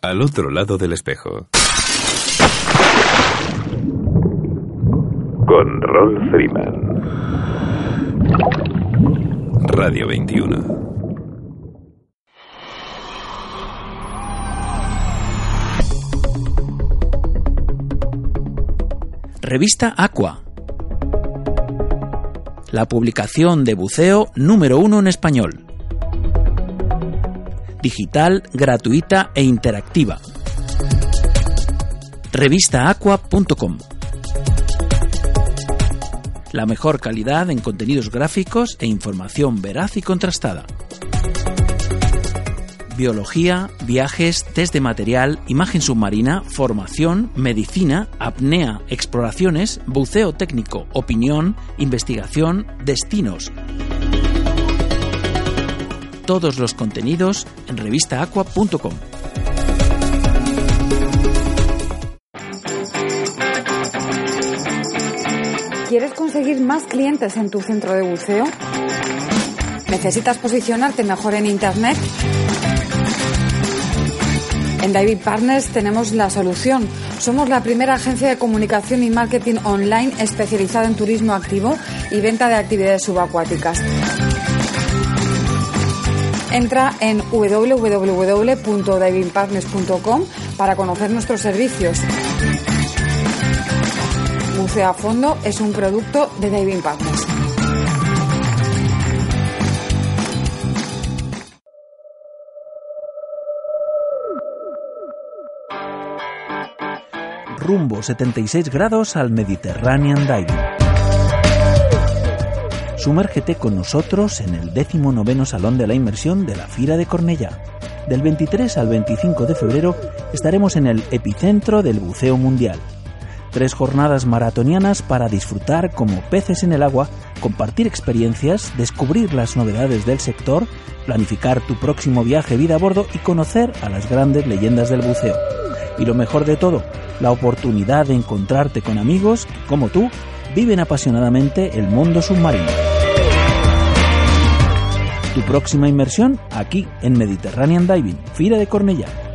Al otro lado del espejo. Con Rolf Freeman. Radio 21. Revista Aqua. La publicación de buceo número uno en español. Digital, gratuita e interactiva. Revistaaqua.com. La mejor calidad en contenidos gráficos e información veraz y contrastada. Biología, viajes, test de material, imagen submarina, formación, medicina, apnea, exploraciones, buceo técnico, opinión, investigación, destinos. Todos los contenidos en revistaaqua.com. ¿Quieres conseguir más clientes en tu centro de buceo? ¿Necesitas posicionarte mejor en Internet? En David Partners tenemos la solución. Somos la primera agencia de comunicación y marketing online especializada en turismo activo y venta de actividades subacuáticas. Entra en www.divingpartners.com para conocer nuestros servicios. Buceo a fondo es un producto de Diving Partners. Rumbo 76 grados al Mediterranean Diving. Sumérgete con nosotros en el 19 Salón de la Inmersión de la Fira de Cornellá. Del 23 al 25 de febrero estaremos en el epicentro del buceo mundial. Tres jornadas maratonianas para disfrutar como peces en el agua, compartir experiencias, descubrir las novedades del sector, planificar tu próximo viaje vida a bordo y conocer a las grandes leyendas del buceo. Y lo mejor de todo, la oportunidad de encontrarte con amigos que, como tú, viven apasionadamente el mundo submarino. Tu próxima inmersión aquí en Mediterranean Diving, Fira de Cornellá.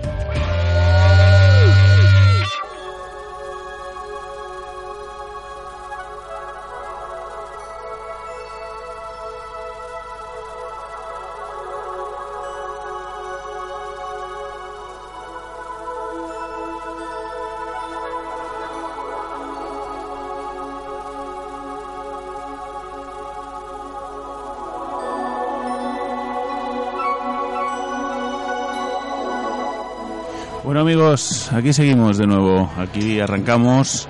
Amigos, aquí seguimos de nuevo. Aquí arrancamos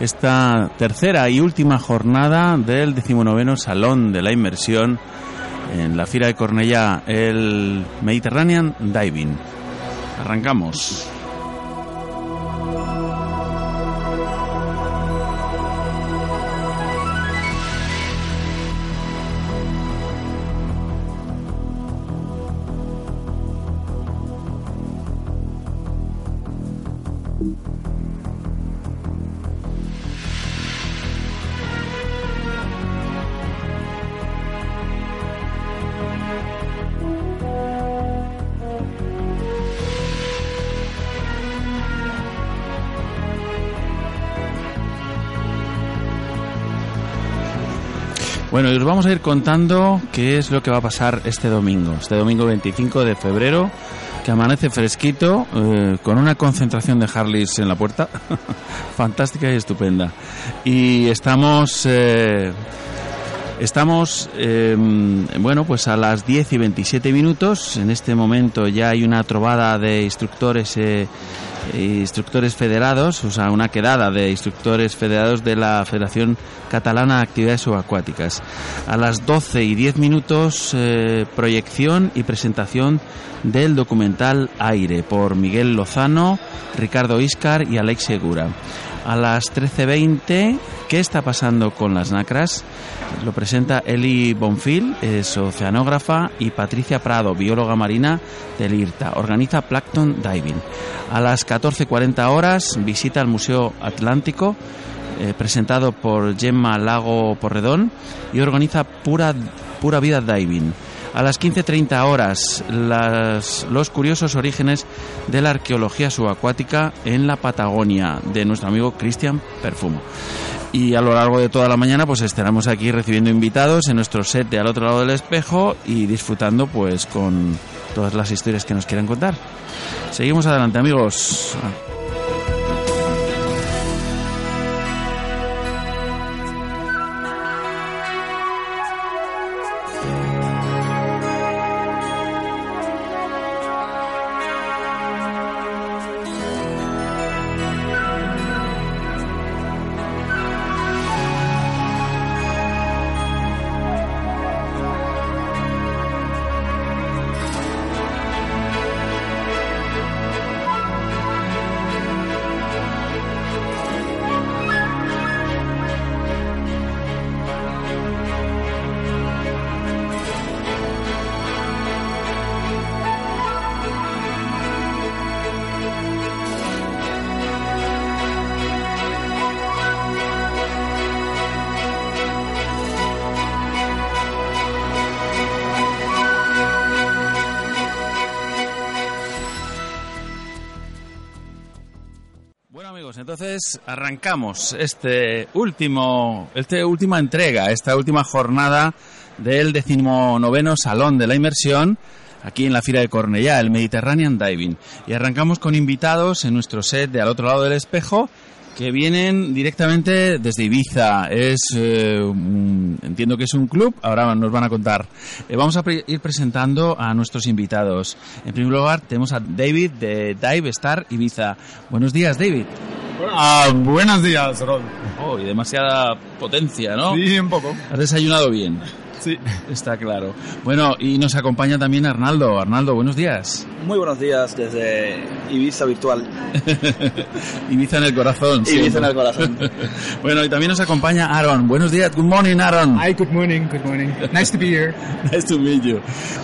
esta tercera y última jornada del decimonoveno Salón de la Inmersión en la Fira de Cornellá, el Mediterranean Diving. Arrancamos. Bueno, y os vamos a ir contando qué es lo que va a pasar este domingo, este domingo 25 de febrero, que amanece fresquito, eh, con una concentración de Harleys en la puerta, fantástica y estupenda. Y estamos... eh, Estamos, eh, bueno, pues a las 10 y 27 minutos. En este momento ya hay una trovada de instructores eh, instructores federados, o sea, una quedada de instructores federados de la Federación Catalana de Actividades Subacuáticas. A las 12 y 10 minutos, eh, proyección y presentación del documental Aire por Miguel Lozano, Ricardo Iscar y Alex Segura. A las 13.20, ¿qué está pasando con las nacras? Lo presenta Eli Bonfil, es oceanógrafa, y Patricia Prado, bióloga marina del IRTA. Organiza Plankton Diving. A las 14.40 horas, visita al Museo Atlántico, eh, presentado por Gemma Lago Porredón, y organiza Pura, Pura Vida Diving. A las 15.30 horas, las- los curiosos orígenes de la arqueología subacuática en la Patagonia, de nuestro amigo Cristian Perfumo. Y a lo largo de toda la mañana, pues estaremos aquí recibiendo invitados en nuestro set de al otro lado del espejo y disfrutando, pues, con todas las historias que nos quieran contar. Seguimos adelante, amigos. Arrancamos este último, este última entrega, esta última jornada del decimonoveno Salón de la Inmersión aquí en la Fira de Cornellá, el Mediterranean Diving. Y arrancamos con invitados en nuestro set de al otro lado del espejo que vienen directamente desde Ibiza. Es, eh, entiendo que es un club, ahora nos van a contar. Eh, vamos a ir presentando a nuestros invitados. En primer lugar tenemos a David de Dive Star Ibiza. Buenos días, David. Ah, buenos días, Rod. Oh, y demasiada potencia, ¿no? Sí, un poco. Has desayunado bien, Sí. está claro. Bueno, y nos acompaña también Arnaldo. Arnaldo, buenos días. Muy buenos días desde Ibiza Virtual. Ibiza en el corazón. Ibiza siempre. en el corazón. bueno, y también nos acompaña Aaron. Buenos días. Good morning, Aaron. Hi, good morning, good morning. Nice to be here. Nice to meet you.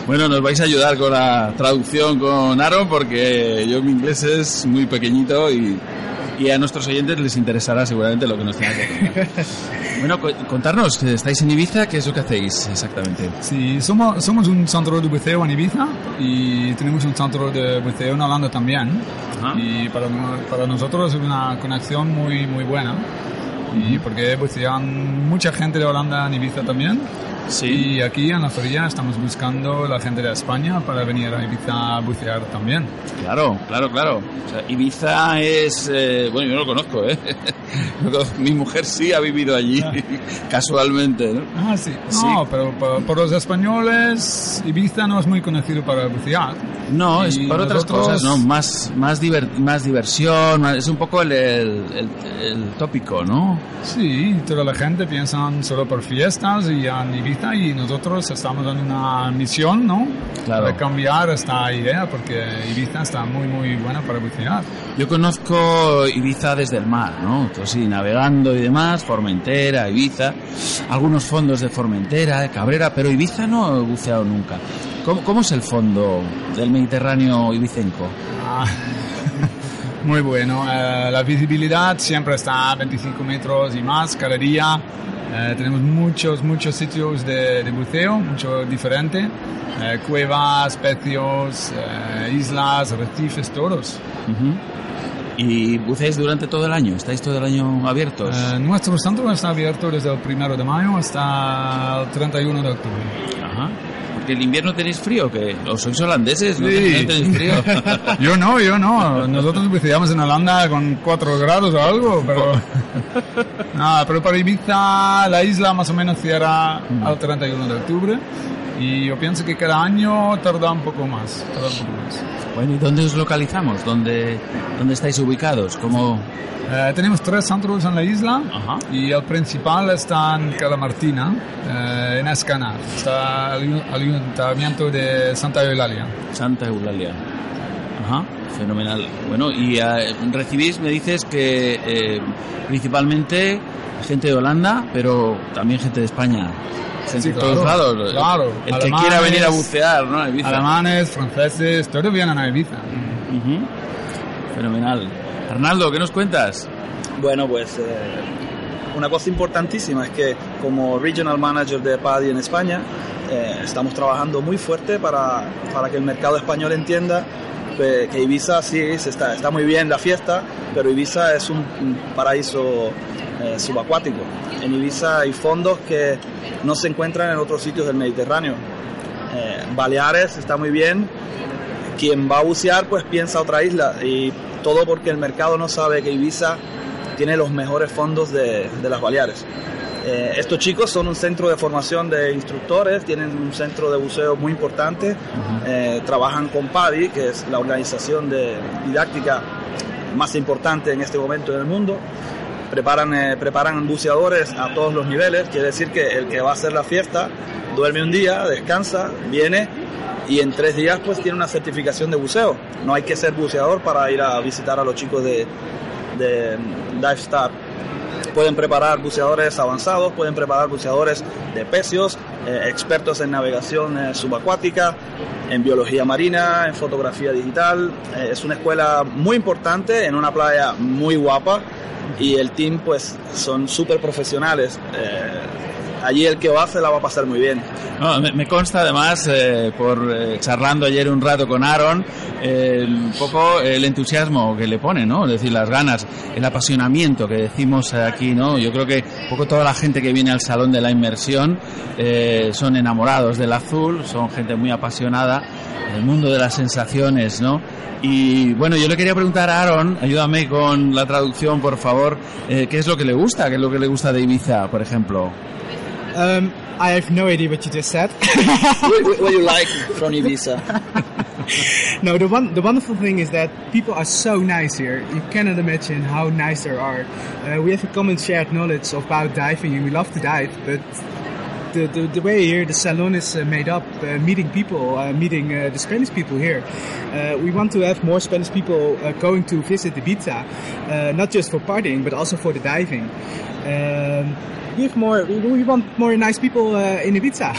Bueno, nos vais a ayudar con la traducción con Aaron porque yo mi inglés es muy pequeñito y, y a nuestros oyentes les interesará seguramente lo que nos tenga que contar. Bueno, co- contarnos, estáis en Ibiza, ¿qué es lo que hacéis exactamente? Sí, somos, somos un centro de buceo en Ibiza y tenemos un centro de buceo en Holanda también. Ajá. Y para, para nosotros es una conexión muy, muy buena. Y porque bucean mucha gente de Holanda en Ibiza también. Y aquí en la feria estamos buscando la gente de España para venir a Ibiza a bucear también. Claro, claro, claro. O sea, Ibiza es... eh, bueno, yo no lo conozco, ¿eh? Mi mujer sí ha vivido allí, casualmente, ¿no? Ah, sí. Sí. No, pero por, por los españoles, Ibiza no es muy conocido para bucear. No, es Y por otras nosotros- cosas, ¿no? Más, más, diver- más diversión, es un poco el, el, el- el tópico, ¿no? Sí, toda la gente piensa solo por fiestas y en Ibiza y nosotros estamos en una misión, ¿no? Claro. Para cambiar esta idea porque Ibiza está muy, muy buena para bucear. Yo conozco Ibiza desde el mar, ¿no? Sí, navegando y demás, Formentera, Ibiza, algunos fondos de Formentera, de Cabrera, pero Ibiza no he buceado nunca. ¿Cómo, cómo es el fondo del Mediterráneo ibicenco? Ah, muy bueno. Eh, la visibilidad siempre está a 25 metros y más cada día. Eh, tenemos muchos, muchos sitios de, de buceo, mucho diferente. Eh, cuevas, pecios, eh, islas, arrecifes, todos. ¿Y buceáis durante todo el año? ¿Estáis todo el año abiertos? Eh, nuestro centro está abierto desde el 1 de mayo hasta el 31 de octubre. Ajá. Porque el invierno tenéis frío, que ¿O sois holandeses? ¿No, Sí. ¿No tenéis frío? Yo no, yo no. Nosotros buceamos en Holanda con 4 grados o algo, pero... No, pero para Ibiza la isla más o menos cierra al 31 de octubre Y yo pienso que cada año tarda un poco más. tarda un poco más. Bueno, ¿y dónde os localizamos? ¿Dónde, dónde estáis ubicados? ¿Cómo...? Eh, tenemos tres centros en la isla Ajá. y el principal está en Calamartina, eh, en Escanar. Está el ayuntamiento de Santa Eulalia. Santa Eulalia. Ajá, fenomenal. Bueno, y eh, recibís, me dices que eh, principalmente gente de Holanda, pero también gente de España. Sí, de todos claro, lados. claro. El que Alemanes, quiera venir a bucear, ¿no? A Ibiza. Alemanes, franceses, todos vienen a Ibiza. Ujú. Fenomenal. Arnaldo, ¿qué nos cuentas? Bueno, pues eh, una cosa importantísima es que como Regional Manager de PADI en España, eh, estamos trabajando muy fuerte para, para que el mercado español entienda que, que Ibiza sí se está, está muy bien la fiesta, pero Ibiza es un, un paraíso eh, subacuático. En Ibiza hay fondos que no se encuentran en otros sitios del Mediterráneo. Eh, Baleares está muy bien, quien va a bucear pues piensa otra isla y todo porque el mercado no sabe que Ibiza tiene los mejores fondos de, de las Baleares. Eh, estos chicos son un centro de formación de instructores, tienen un centro de buceo muy importante, eh, trabajan con PADI, que es la organización de didáctica más importante en este momento en el mundo. Preparan, eh, preparan buceadores a todos los niveles, quiere decir que el que va a hacer la fiesta duerme un día, descansa, viene y en tres días pues tiene una certificación de buceo. No hay que ser buceador para ir a visitar a los chicos de, de Dive Star. Pueden preparar buceadores avanzados, pueden preparar buceadores de pecios, eh, expertos en navegación eh, subacuática, en biología marina, en fotografía digital. Eh, es una escuela muy importante en una playa muy guapa y el team pues son súper profesionales. Allí el que va se la va a pasar muy bien. No, me, consta además, eh, por eh, charlando ayer un rato con Aaron, eh, un poco el entusiasmo que le pone, ¿no? Es decir, las ganas, el apasionamiento que decimos aquí, ¿no? Yo creo que un poco toda la gente que viene al Salón de la Inmersión son enamorados del azul, son gente muy apasionada, el mundo de las sensaciones, ¿no? Y bueno, yo le quería preguntar a Aaron, ayúdame con la traducción, por favor, ¿qué es lo que le gusta? ¿Qué es lo que le gusta de Ibiza, por ejemplo? Um, I have no idea what you just said. what, what- what you like from Ibiza? no, the one, the wonderful thing is that people are so nice here. You cannot imagine how nice they are. Uh, we have a common shared knowledge about diving, and we love to dive. But the the, the way here the salon is uh, made up, uh, meeting people, uh, meeting uh, the Spanish people here. Uh, we want to have more Spanish people uh, going to visit Ibiza, uh, not just for partying, but also for the diving. Um, we have more. We, want more nice people uh, in Ibiza.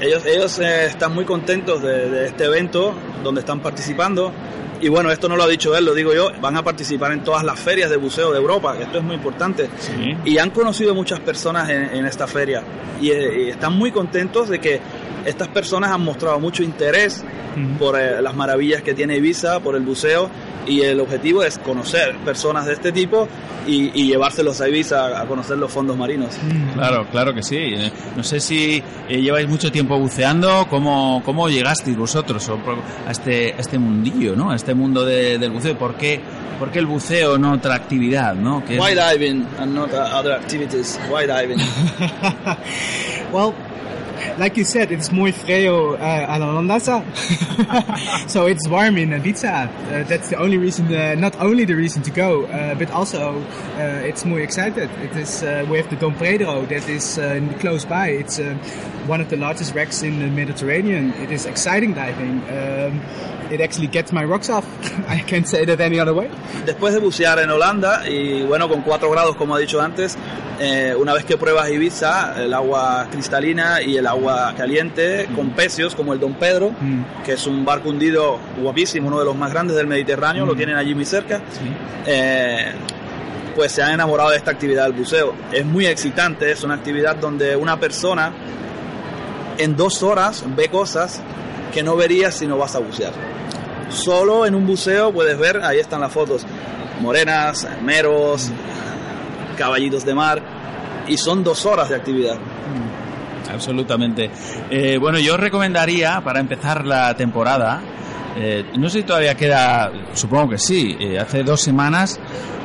Ellos, ellos eh, están muy contentos de, de este evento donde están participando. Y bueno, esto no lo ha dicho él, lo digo yo. Van a participar en todas las ferias de buceo de Europa, que esto es muy importante. Y han conocido muchas personas en, en esta feria. Y, eh, y están muy contentos de que estas personas han mostrado mucho interés por eh, las maravillas que tiene Ibiza, por el buceo. Y el objetivo es conocer personas de este tipo y, y llevárselos a Ibiza a conocer los fondos marinos. Claro, claro que sí. Eh, No sé si eh, lleváis mucho tiempo buceando, ¿cómo, cómo llegasteis vosotros a este, a este mundillo, ¿no? A este mundo de- del buceo. ¿Por qué, por qué el buceo, no otra actividad, no? ¿Qué es- Why diving and not uh, other activities? Why diving? Well, like you said, it's muy frío uh, a la holandesa. so it's warm in Ibiza. Uh, that's the only reason, uh, not only the reason to go, uh, but also uh, it's muy excited. It is, uh, we have the Dom Pedro that is uh, close by. It's one of the largest wrecks in the Mediterranean. It is exciting diving. Um, it actually gets my rocks off. I can't say that any other way. Después de bucear en Holanda y bueno, con 4 grados como he dicho antes, eh, una vez que pruebas Ibiza, el agua cristalina y el agua caliente con pecios como el Don Pedro, que es un barco hundido guapísimo, uno de los más grandes del Mediterráneo, lo tienen allí muy cerca, eh, pues se han enamorado de esta actividad del buceo. Es muy excitante, es una actividad donde una persona en dos horas ve cosas que no verías si no vas a bucear. Solo en un buceo puedes ver, ahí están las fotos, morenas, meros, caballitos de mar, y son dos horas de actividad. Absolutamente. Eh, bueno, yo os recomendaría, para empezar la temporada, Eh, no sé si todavía queda, supongo que sí. Eh, hace dos semanas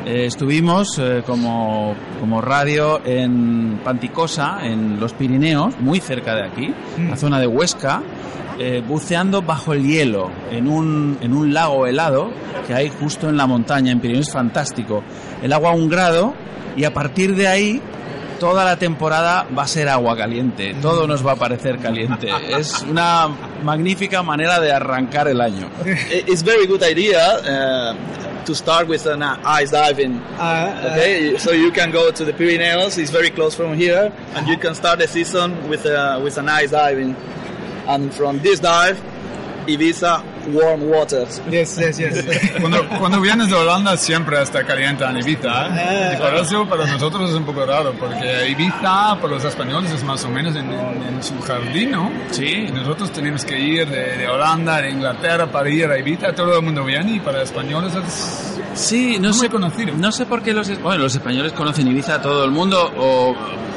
estuvimos como, como radio en Panticosa, en los Pirineos, muy cerca de aquí, la zona de Huesca, buceando bajo el hielo en un, en un lago helado que hay justo en la montaña, en Pirineos, fantástico. El agua a un grado y a partir de ahí toda la temporada va a ser agua caliente, todo nos va a parecer caliente. Es una magnífica manera de arrancar el año. It- It's very good idea uh, to start with an uh, ice diving. Uh, Okay, so you can go to the Pyrenees. It's very close from here, and you can start the season with a, with an ice diving. And from this dive, Ibiza warm waters. Yes, yes, yes. Cuando, cuando vienes de Holanda siempre está caliente en Ibiza. ¿eh? Y por eso para nosotros es un poco raro, porque Ibiza para los españoles es más o menos en, en- en su jardín, ¿no? Sí. Y nosotros tenemos que ir de, de Holanda, de Inglaterra para ir a Ibiza, todo el mundo viene y para españoles es... Sí, no Muy sé, conocido. no sé por qué los, bueno, los españoles conocen Ibiza a todo el mundo o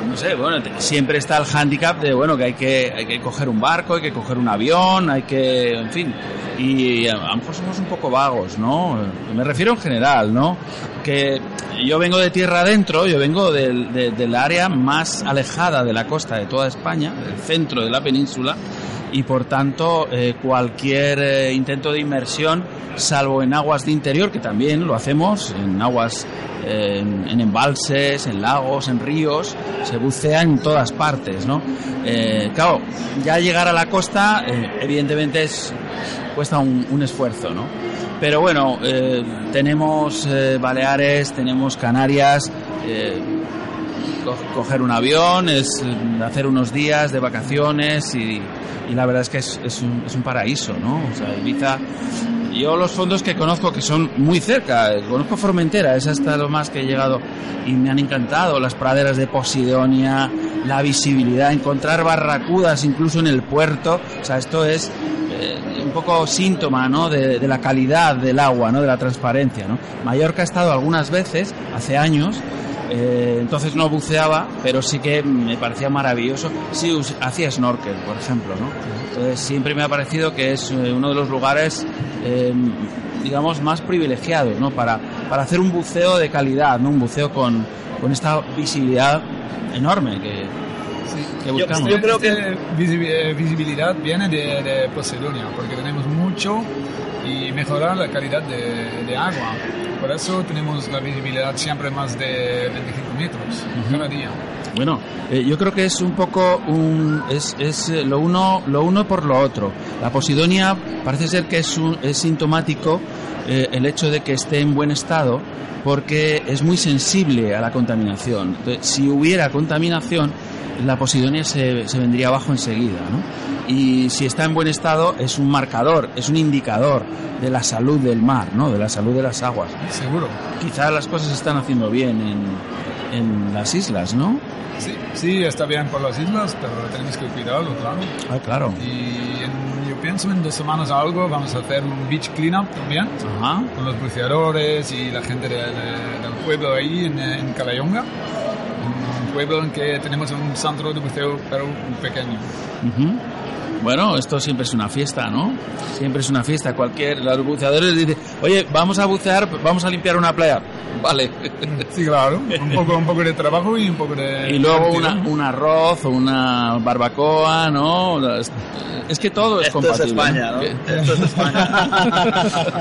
no sé, bueno, siempre está el hándicap de bueno que hay que hay que coger un barco, hay que coger un avión, hay que, en fin, y a, a lo mejor somos un poco vagos, ¿no? Me refiero en general, ¿no? Que yo vengo de tierra adentro, yo vengo del, de- del área más alejada de la costa de toda España, del centro de la península y por tanto eh, cualquier eh, intento de inmersión, salvo en aguas de interior, que también lo hacemos, en aguas, eh, en, embalses, en lagos, en ríos, se bucea en todas partes, ¿no? Claro, ya llegar a la costa, evidentemente es, cuesta un, un esfuerzo, ¿no? Pero bueno, tenemos Baleares, tenemos Canarias, co- coger un avión, es hacer unos días de vacaciones y, la verdad es que es, un, paraíso, ¿no? O sea, Ibiza, yo los fondos que conozco que son muy cerca, conozco Formentera, es hasta lo más que he llegado y me han encantado, las praderas de Posidonia, la visibilidad, encontrar barracudas incluso en el puerto, o sea, esto es eh, un poco síntoma ¿no? de, de la calidad del agua, ¿no? de la transparencia. ¿no? Mallorca ha estado algunas veces, hace años, eh, entonces no buceaba, pero sí que me parecía maravilloso. Sí, hacía snorkel, por ejemplo. ¿no? Entonces siempre me ha parecido que es eh, uno de los lugares, eh, digamos, más privilegiados ¿no? para, para hacer un buceo de calidad, ¿no? un buceo con, con esta visibilidad enorme que Yo- buscamos. yo creo que- eh, visibilidad viene de, de Posidonia, porque tenemos mucho y mejorar la calidad de, de agua. Por eso tenemos la visibilidad siempre más de 25 metros cada día. Bueno, eh, yo creo que es un poco un es, es eh, lo uno lo uno por lo otro. La posidonia parece ser que es un- es sintomático eh, el hecho de que esté en buen estado porque es muy sensible a la contaminación. Entonces, si hubiera contaminación, la posidonia se, se vendría abajo enseguida, ¿no? Y si está en buen estado es un marcador, es un indicador de la salud del mar, ¿no? De la salud de las aguas. Seguro. Quizás las cosas se están haciendo bien en, en las islas, ¿no? Sí, sí, está bien por las islas, pero tenemos que cuidarlo, claro. Ah, claro. Y en- yo pienso en dos semanas algo vamos a hacer un beach cleanup también Ajá. con los buceadores y la gente de- de- del pueblo ahí en, en Calayonga. Pueblo en que tenemos un centro de buceo, pero pequeño. Ujú. Bueno, esto siempre es una fiesta, ¿no? Siempre es una fiesta. Cualquier, los buceadores dicen, oye, vamos a bucear, vamos a limpiar una playa. Vale. Sí, claro. Un poco, un poco de trabajo y un poco de... Y luego una, un arroz o una barbacoa, ¿no? Es que todo es Esto es compatible. España, ¿no? Esto es España.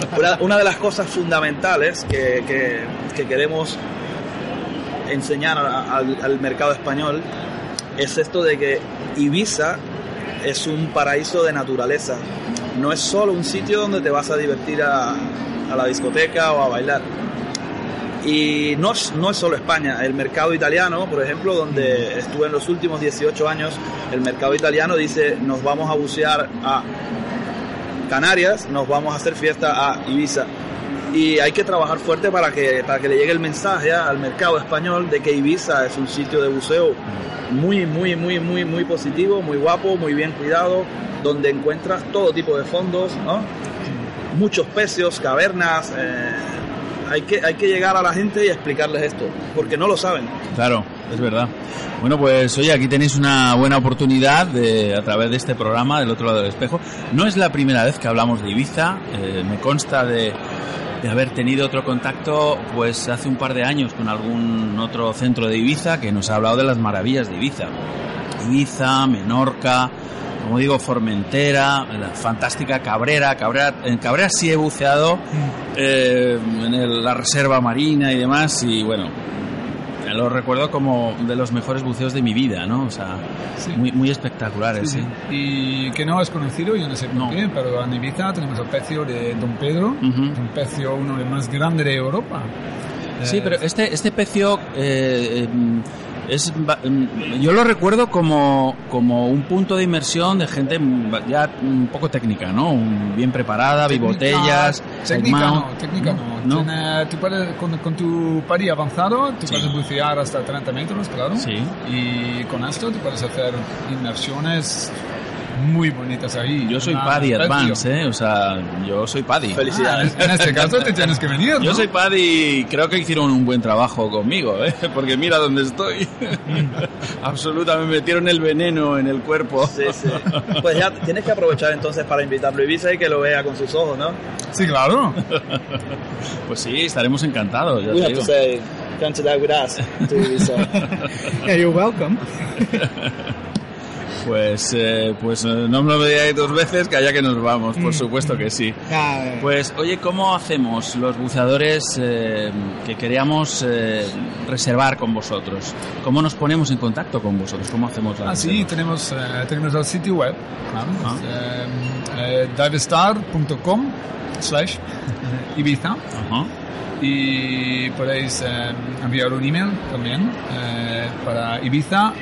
una, una de las cosas fundamentales que, que- que queremos enseñar al, mercado español es esto de que Ibiza es un paraíso de naturaleza. No es solo un sitio donde te vas a divertir a, la discoteca o a bailar. Y no es, no es solo España, el mercado italiano, por ejemplo, donde estuve en los últimos 18 años, el mercado italiano dice, nos vamos a bucear a Canarias, nos vamos a hacer fiesta a Ibiza. Y hay que trabajar fuerte para que, para que le llegue el mensaje al mercado español de que Ibiza es un sitio de buceo muy, muy, muy, muy, muy positivo, muy guapo, muy bien cuidado, donde encuentras todo tipo de fondos, ¿no? muchos pecios, cavernas, eh, hay que, hay que llegar a la gente y explicarles esto, porque no lo saben. Claro, es verdad. Bueno, pues oye, aquí tenéis una buena oportunidad de, a través de este programa, del otro lado del espejo. No es la primera vez que hablamos de Ibiza, eh, me consta de, de haber tenido otro contacto pues hace un par de años con algún otro centro de Ibiza que nos ha hablado de las maravillas de Ibiza. Ibiza, Menorca, como digo, Formentera, la fantástica Cabrera. Cabrera en Cabrera sí he buceado eh, en el- la reserva marina y demás y bueno, lo recuerdo como de los mejores buceos de mi vida, ¿no? O sea, muy, muy espectaculares, sí. Y que no es conocido, yo no sé por qué, pero en Ibiza tenemos el pecio de Don Pedro, un pecio uno de los más grandes de Europa. Sí, Eh, pero este, este pecio eh, eh, es, mm, yo lo recuerdo como, como un punto de inmersión de gente ya un poco técnica, ¿no? Bien preparada, bibotellas, Técnica no, técnica no. No. Tiene- tú puedes, con, con tu pari avanzado, tú puedes bucear hasta 30 metros, claro. Sí. Y con esto tú puedes hacer inmersiones muy bonitas ahí. Yo soy Paddy. Advance, ¿eh? O sea, yo soy Paddy. Ah, en este caso te tienes que venir, ¿no? Yo soy Paddy y creo que hicieron un buen trabajo conmigo, ¿eh? Porque mira dónde estoy. Absolutamente, me metieron el veneno en el cuerpo. Sí, sí. Pues ya tienes que aprovechar entonces para invitarlo y que lo vea con sus ojos, ¿no? Sí, claro. Pues sí, estaremos encantados. Ya We te have digo. to say, come to that with us to Ibiza. Yeah, you're welcome. Pues, eh, pues eh, no me lo digáis dos veces, que allá que nos vamos, por Mm. supuesto que sí. Ah, Pues, oye, ¿cómo hacemos los buceadores eh, que queríamos eh, reservar con vosotros? ¿Cómo nos ponemos en contacto con vosotros? ¿Cómo hacemos la Ah, sí, tenemos, tenemos el sitio web, Ah. eh, eh, divestar.com slash Ibiza Ajá. y podéis eh, enviar un email también eh, para ibiza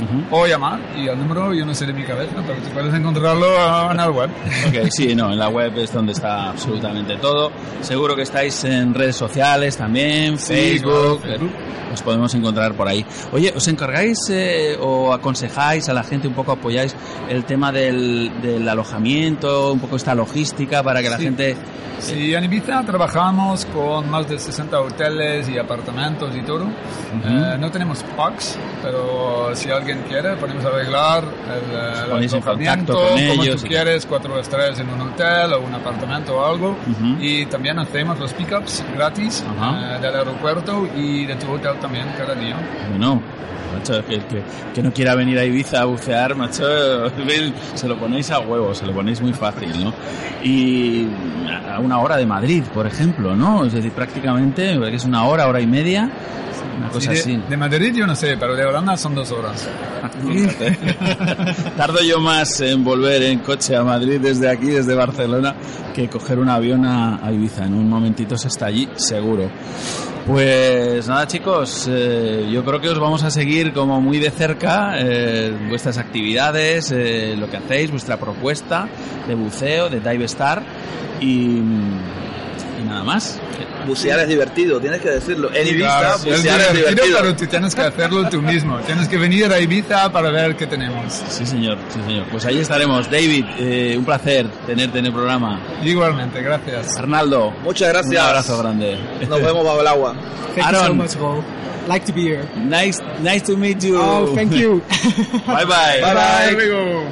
arroba divestar.com o llamar y el número yo no sé de mi cabeza, pero tú puedes encontrarlo en el web. Ok, sí, no, en la web es donde está absolutamente todo. Seguro que estáis en redes sociales también, Sí, Facebook, claro, Facebook. os podemos encontrar por ahí. Oye, ¿os encargáis eh, o aconsejáis a la gente, un poco apoyáis el tema del, del alojamiento, un poco esta logística para que la Sí. gente... Sí, en Ibiza trabajamos con más de 60 hoteles y apartamentos y todo. Eh, no tenemos packs, pero si alguien quiere, podemos arreglar el, eh, el alojamiento con como ellos tú y- quieres, cuatro estrellas en un hotel o un apartamento o algo. Ujú. Y también hacemos los pickups gratis Ajá. eh, del aeropuerto y de tu hotel también cada día. Bueno, macho, que, que, que no quiera venir a Ibiza a bucear, macho, se lo ponéis a huevo, se lo ponéis muy fácil, ¿no? Y a una hora de Madrid, por ejemplo, ¿no? Es decir, prácticamente, es una hora, hora y media, una cosa de, así. de Madrid yo no sé, pero de Holanda son dos horas. Tardo yo más en volver en coche a Madrid desde aquí, desde Barcelona, que coger un avión a, a Ibiza. En un momentito se está allí, seguro. Pues nada, chicos, eh, yo creo que os vamos a seguir como muy de cerca eh, vuestras actividades, eh, lo que hacéis, vuestra propuesta de buceo, de Dive Star y, y nada más. Bucear es divertido, tienes que decirlo. En Ibiza, claro, bucear es es divertido, pero tú tienes que hacerlo tú mismo. Tienes que venir a Ibiza para ver qué tenemos. Sí, señor, sí, señor. Pues ahí estaremos. David, eh, un placer tenerte en el programa. Igualmente, gracias. Arnaldo, Muchas gracias. un abrazo grande. Nos vemos bajo el agua. Thank you so Aaron. much. Like to be here. Nice, nice to meet you. Oh, thank you. bye bye. Bye bye. Luego.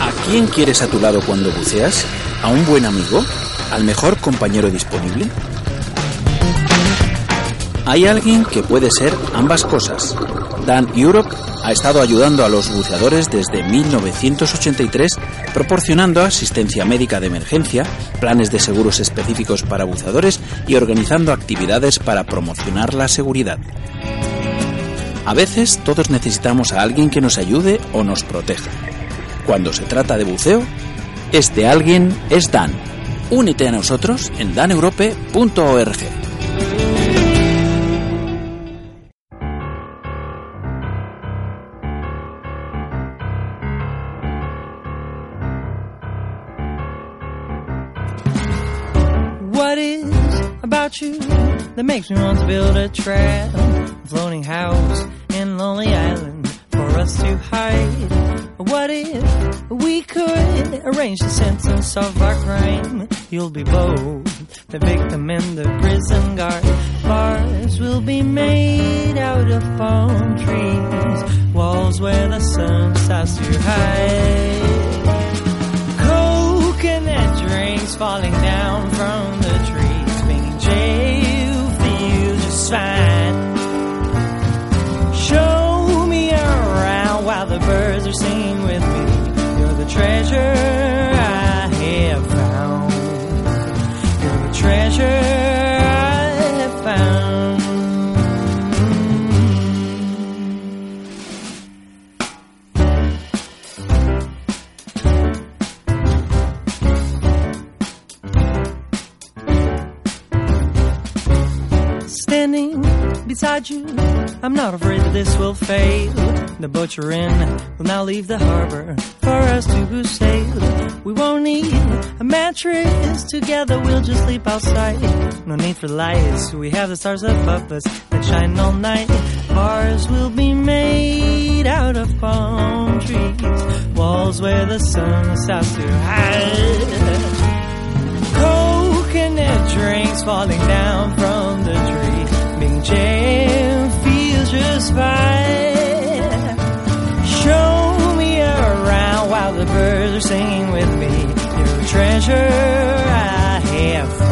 ¿A quién quieres a tu lado cuando buceas? ¿A un buen amigo? ¿Al mejor compañero disponible? Hay alguien que puede ser ambas cosas. Dan Europe ha estado ayudando a los buceadores desde 1983, proporcionando asistencia médica de emergencia, planes de seguros específicos para buceadores y organizando actividades para promocionar la seguridad. A veces todos necesitamos a alguien que nos ayude o nos proteja. Cuando se trata de buceo, este alguien es Dan. Únete a nosotros en daneurope.org. What is about you that makes me want to build a trap? Floating house in Lonely Island for us to hide. What if we could arrange the sentence of our crime. You'll be both the victim and the prison guard. Bars will be made out of palm trees, walls where the sun starts to hide. Coconut drinks falling down from the trees, being jail feels just fine. The treasure I have found. You're the treasure I have found. Standing beside you, I'm not afraid that this will fail. The you're in will now leave the harbor for us to sail. We won't need a mattress, together we'll just sleep outside. No need for lights, we have the stars above us that shine all night. Ours will be made out of palm trees, walls where the sun starts to hide. Coconut drinks falling down from the tree. Being jail just fine. Show me around while the birds are singing with me. You're the treasure I have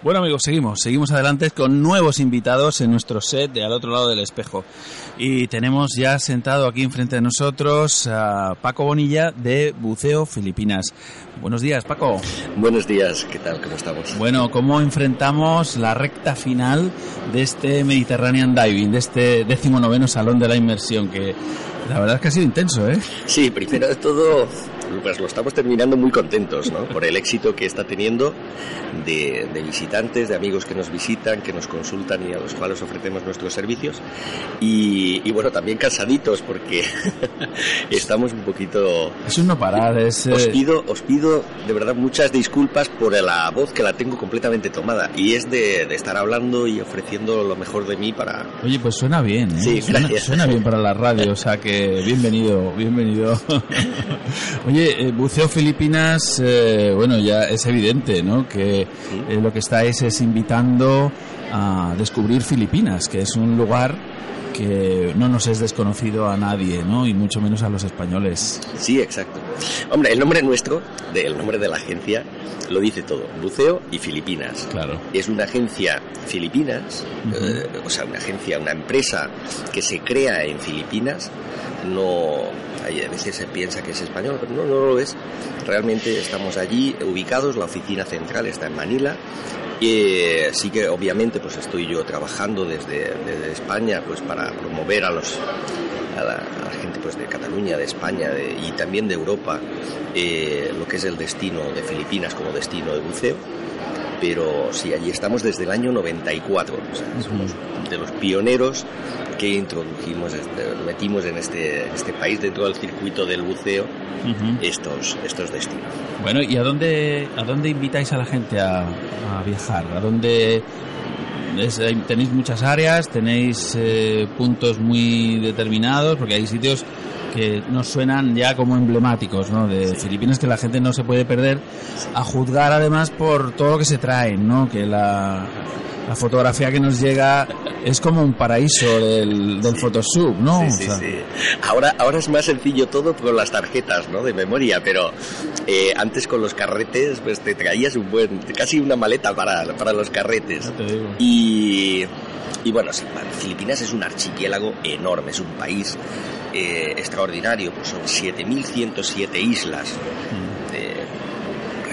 Bueno amigos, seguimos, seguimos adelante con nuevos invitados en nuestro set de al otro lado del espejo. Y tenemos ya sentado aquí enfrente de nosotros a Paco Bonilla de Buceo Filipinas. Buenos días, Paco. Buenos días, ¿qué tal? ¿Cómo estamos? Bueno, ¿cómo enfrentamos la recta final de este Mediterranean Diving, de este décimo noveno Salón de la Inmersión? Que la verdad es que ha sido intenso, ¿eh? Sí, primero de todo, pues lo estamos terminando muy contentos, ¿no? Por el éxito que está teniendo de, de visitantes, de amigos que nos visitan, que nos consultan y a los cuales ofrecemos nuestros servicios. Y, y bueno, también cansaditos porque estamos un poquito... Es un no parar, es... Os eh, pido, os pido de verdad muchas disculpas por la voz que la tengo completamente tomada y es de, de estar hablando y ofreciendo lo mejor de mí para... Oye, pues suena bien, ¿eh? Sí, suena, suena bien para la radio, o sea que bienvenido, bienvenido. Oye, eh, Buceo Filipinas, eh, bueno, ya es evidente, ¿no? Que eh, lo que estáis es invitando a descubrir Filipinas, que es un lugar que no nos es desconocido a nadie, ¿no? Y mucho menos a los españoles. Sí, exacto. Hombre, el nombre nuestro, el nombre de la agencia, lo dice todo. Buceo y Filipinas. Claro. Es una agencia Filipinas, eh, o sea, una agencia, una empresa que se crea en Filipinas. No, hay- a veces se piensa que es español, pero no, no lo es. Realmente estamos allí ubicados, la oficina central está en Manila. Eh, sí que obviamente pues estoy yo trabajando desde, desde España pues para promover a los a la, gente pues de Cataluña, de España y también de Europa eh, lo que es el destino de Filipinas como destino de buceo. Pero sí, allí estamos desde el año 94, o sea, somos de los pioneros que introdujimos, este- metimos en este, este país dentro del circuito del buceo estos, estos destinos. Bueno, ¿y a dónde, a dónde invitáis a la gente a, a viajar? ¿A dónde es- tenéis muchas áreas? ¿Tenéis eh, puntos muy determinados? Porque hay sitios que nos suenan ya como emblemáticos, ¿no? De Filipinas que la gente no se puede perder, a juzgar además por todo lo que se traen, ¿no? Que la, la fotografía que nos llega es como un paraíso del, del Photoshop, ¿no? Sí, O sí, sea, sí. Ahora, ahora es más sencillo todo con las tarjetas, ¿no? De memoria, pero eh, antes con los carretes, pues te traías un buen, casi una maleta para, para los carretes. Y, y bueno, sí, Filipinas es un archipiélago enorme, es un país eh, extraordinario, pues son 7.107 islas. Eh,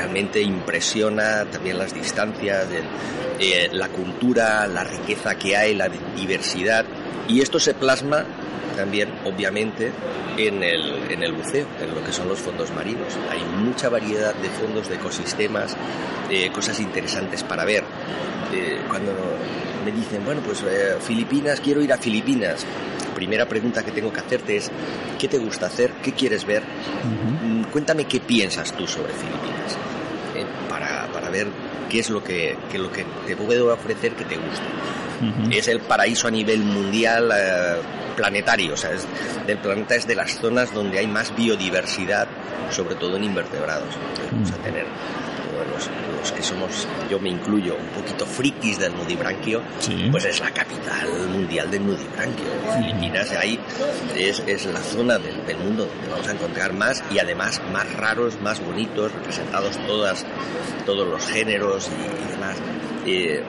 realmente impresiona también las distancias, el- eh, la cultura, la riqueza que hay, la diversidad. Y esto se plasma también, obviamente, en el, en el buceo, en lo que son los fondos marinos. Hay mucha variedad de fondos, de ecosistemas, de cosas interesantes para ver. Eh, cuando me dicen, bueno, pues eh, Filipinas, quiero ir a Filipinas. Primera pregunta que tengo que hacerte es, ¿qué te gusta hacer? ¿Qué quieres ver? Mm, Cuéntame qué piensas tú sobre Filipinas, eh, ver qué es lo que, lo que te puedo ofrecer que te guste. Es el paraíso a nivel mundial eh, planetario, o sea, es- del planeta es de las zonas donde hay más biodiversidad, sobre todo en invertebrados. Vamos a tener los, los que somos, yo me incluyo, un poquito frikis del nudibranquio, pues es la capital mundial del nudibranquio. Filipinas ahí es, es la zona del, del mundo donde vamos a encontrar más y además más raros, más bonitos, representados todas, todos los géneros y, y demás. Eh,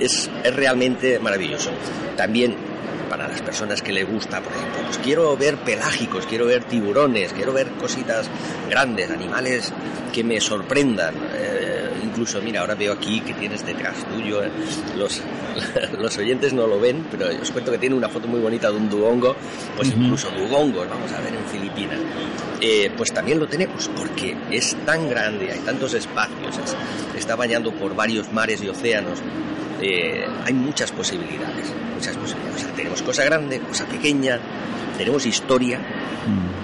es, es realmente maravilloso. También para las personas que les gusta, por ejemplo, pues quiero ver pelágicos, quiero ver tiburones, quiero ver cositas grandes, animales que me sorprendan. Eh, incluso, mira, ahora veo aquí que tienes detrás tuyo, eh, los, los oyentes no lo ven, pero os cuento que tiene una foto muy bonita de un dugongo, pues incluso dugongos vamos a ver en Filipinas. Eh, pues también lo tenemos porque es tan grande, hay tantos espacios, es- está bañando por varios mares y océanos. Eh, hay muchas posibilidades, muchas posibilidades. O sea, tenemos cosa grande, cosa pequeña, tenemos historia,